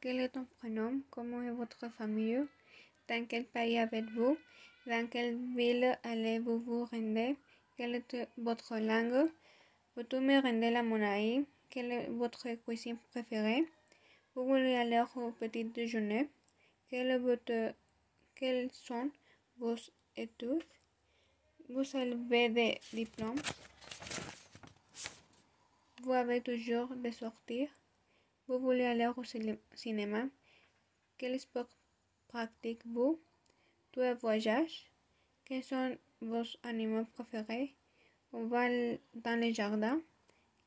Quel est ton prénom? Comment est votre famille? Dans quel pays êtes-vous? Dans quelle ville allez-vous vous rendre? Quelle est votre langue? Peux-tu me rendre la monnaie? Quelle est votre cuisine préférée? Vous voulez aller au petit déjeuner? Quelle est votre... Quelles sont vos études? Vous avez des diplômes? Vous avez toujours de sortir? Vous voulez aller au cinéma? Quel sport pratiquez-vous? Tu voyages? Quels sont vos animaux préférés? On va dans les jardins?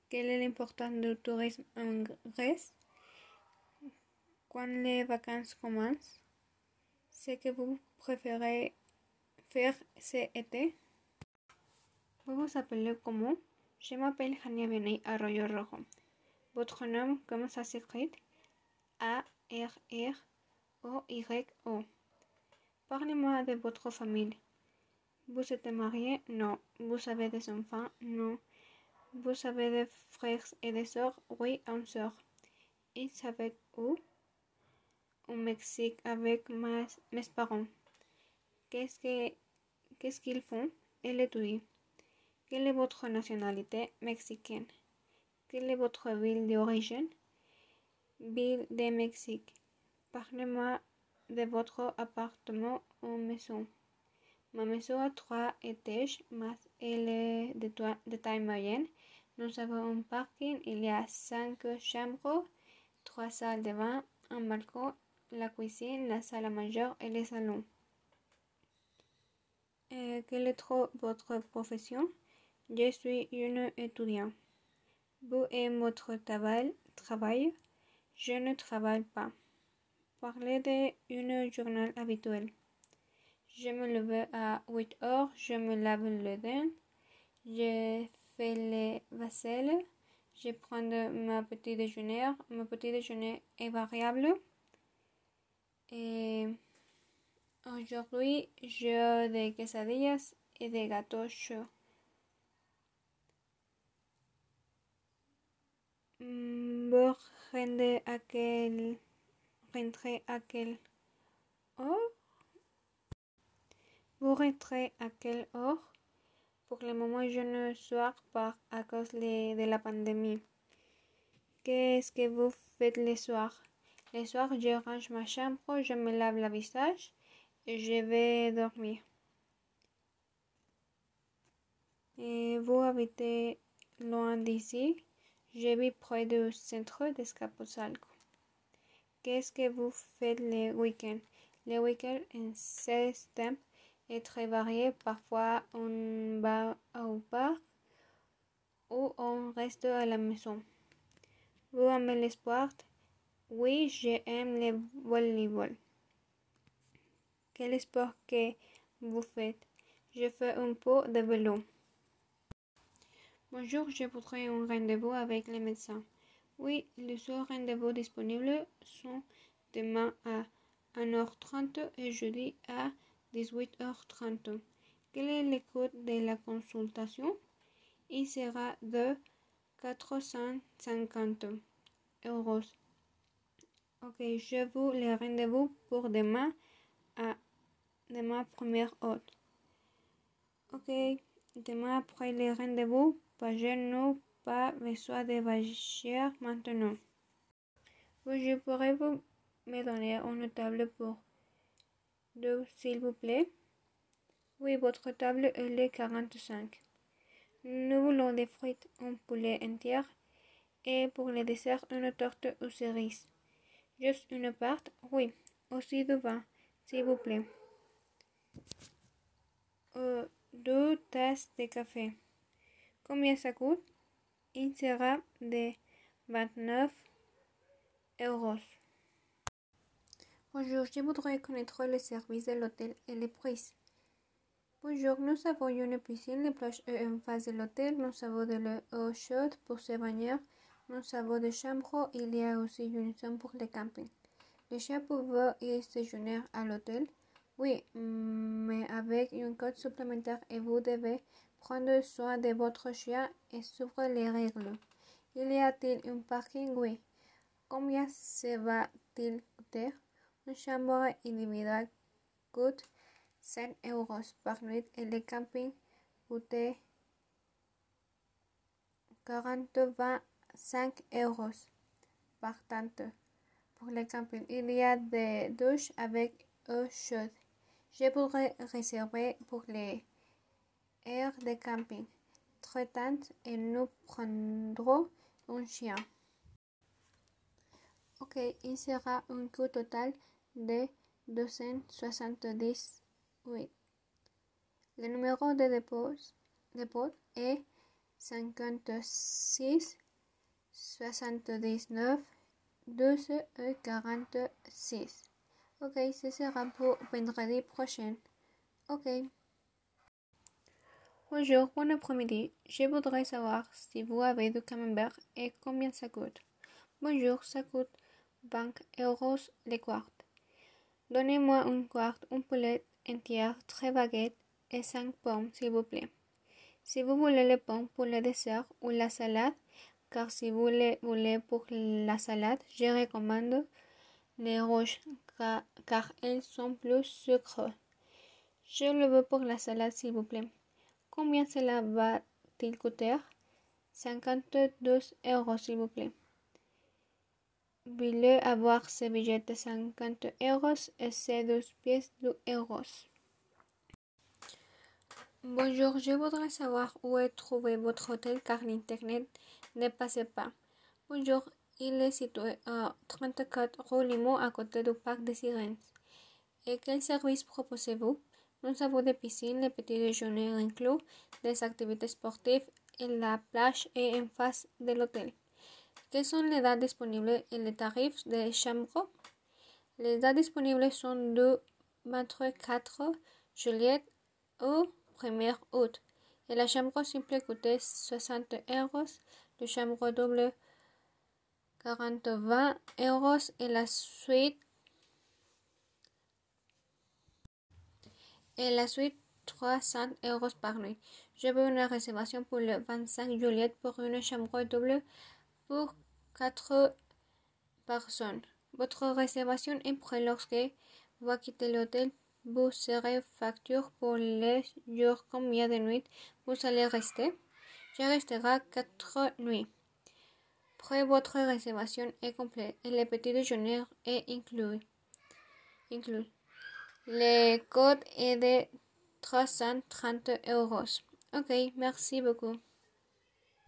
Quelle est l'importance du tourisme en Grèce? Quand les vacances commencent? Ce que vous préférez faire cet été? Vous vous appelez comment? Je m'appelle Hania Vianney Arroyo Rojo. Votre nom, comment ça s'écrit? A-R-R-O-Y-O. Parlez-moi de votre famille. Vous êtes marié? Non. Vous avez des enfants? Non. Vous avez des frères et des sœurs? Oui, une sœur. Ils habitent où? Au Mexique avec mes, parents. Qu'est-ce que qu'est-ce qu'ils font? Étudient. Quelle est votre nationalité? Mexicaine? Quelle est votre ville d'origine? Ville de Mexique. Parlez-moi de votre appartement ou maison. Ma maison a trois étages, mais elle est de, taille moyenne. Nous avons un parking, il y a cinq chambres, trois salles de bain, un balcon, la cuisine, la salle à manger et le salon. Euh, quelle est votre profession? Je suis une étudiante. Vous aimez votre travail? Je ne travaille pas. Parlez d'une journée habituelle. Je me lève à 8 heures, je me lave les dents, je fais les vaisselles, je prends ma petit déjeuner. Mon petit déjeuner est variable. Et aujourd'hui, j'ai des quesadillas et des gâteaux chauds. Vous rendez à quel rentrez à quelle heure? Vous rentrez à quelle heure? Pour le moment, je ne sors pas à cause de la pandémie. Qu'est-ce que vous faites le soir? Le soir, je range ma chambre, je me lave le visage et je vais dormir. Et vous habitez loin d'ici? Je vis près du centre d'Escaposalco. Qu'est-ce que vous faites les week-ends? Les week-ends en ce temps est très varié. Parfois, on va au parc ou on reste à la maison. Vous aimez le sport? Oui, j'aime le volleyball. Quel sport que vous faites? Je fais un peu de vélo. Bonjour, je voudrais un rendez-vous avec le médecin. Oui, les seuls rendez-vous disponibles sont demain à 1h30 et jeudi à 18h30. Quel est le coût de la consultation? Il sera de 450 euros. Ok, je vous le rendez-vous pour demain à demain première heure. Ok, demain après le rendez-vous, pas nous pas besoin de voyager maintenant. Je pourrais vous me donner une table pour deux, s'il vous plaît? Oui, votre table est le 45. Nous voulons des fruits, un poulet entier et pour le dessert une torte aux cerises. Juste une part? Oui. Aussi du vin, s'il vous plaît. Euh, deux tasses de café. Combien ça coûte? Il sera de 29 euros. Bonjour, je voudrais connaître le service de l'hôtel et les prix. Bonjour, nous avons une piscine, les plages et en face de l'hôtel. Nous avons de l'eau chaude pour se baigner. Nous avons des chambres. Il y a aussi une zone pour le camping. Les chiens peuvent y séjourner à l'hôtel. Oui, mais avec une code supplémentaire et vous devez prendre soin de votre chien et suivre les règles. Il y a-t-il un parking? Oui. Combien se va-t-il coûter? Une chambre individuelle coûte 100 euros par nuit et le camping coûte 40-25 euros par tente. Pour le camping, il y a des douches avec eau chaude. Je voudrais réserver pour les heures de camping. Très et nous prendrons un chien. Ok, il sera un coût total de 278. Le numéro de dépôt, dépôt est 56 79 12 et 46. Ok, ce sera pour vendredi prochain. Ok. Bonjour, bon après-midi. Je voudrais savoir si vous avez du camembert et combien ça coûte. Bonjour, ça coûte 20 euros le quart. Donnez-moi un quart, un poulet entier, très baguette et 5 pommes, s'il vous plaît. Si vous voulez les pommes pour le dessert ou la salade, car si vous les voulez pour la salade, je recommande les rouges car, car elles sont plus sucrées. Je le veux pour la salade, s'il vous plaît. Combien cela va-t-il coûter? 52 euros, s'il vous plaît. Veuillez avoir ce billet de 50 euros et ces 12 pièces de euros. Bonjour, je voudrais savoir où est trouvé votre hôtel car l'internet ne passe pas. Bonjour, il est situé à 34 rue Limon à côté du parc des Sirènes. Et quel service proposez-vous? Nous avons des piscines, les petits déjeuners inclus, des activités sportives et la plage est en face de l'hôtel. Quelles sont les dates disponibles et les tarifs des chambres? Les dates disponibles sont du 24 juillet au 1er août. Et la chambre simple coûtait 60 euros, la chambre double 40-20 euros et la suite et la suite 300 euros par nuit. Je veux une réservation pour le 25 juillet pour une chambre double pour 4 personnes. Votre réservation est prête lorsque vous quittez l'hôtel. Vous serez facture pour les jours combien de nuits vous allez rester? Je resterai 4 nuits. Après votre réservation est complète et le petit déjeuner est inclus. inclus. Le code est de 330 euros. Ok, merci beaucoup.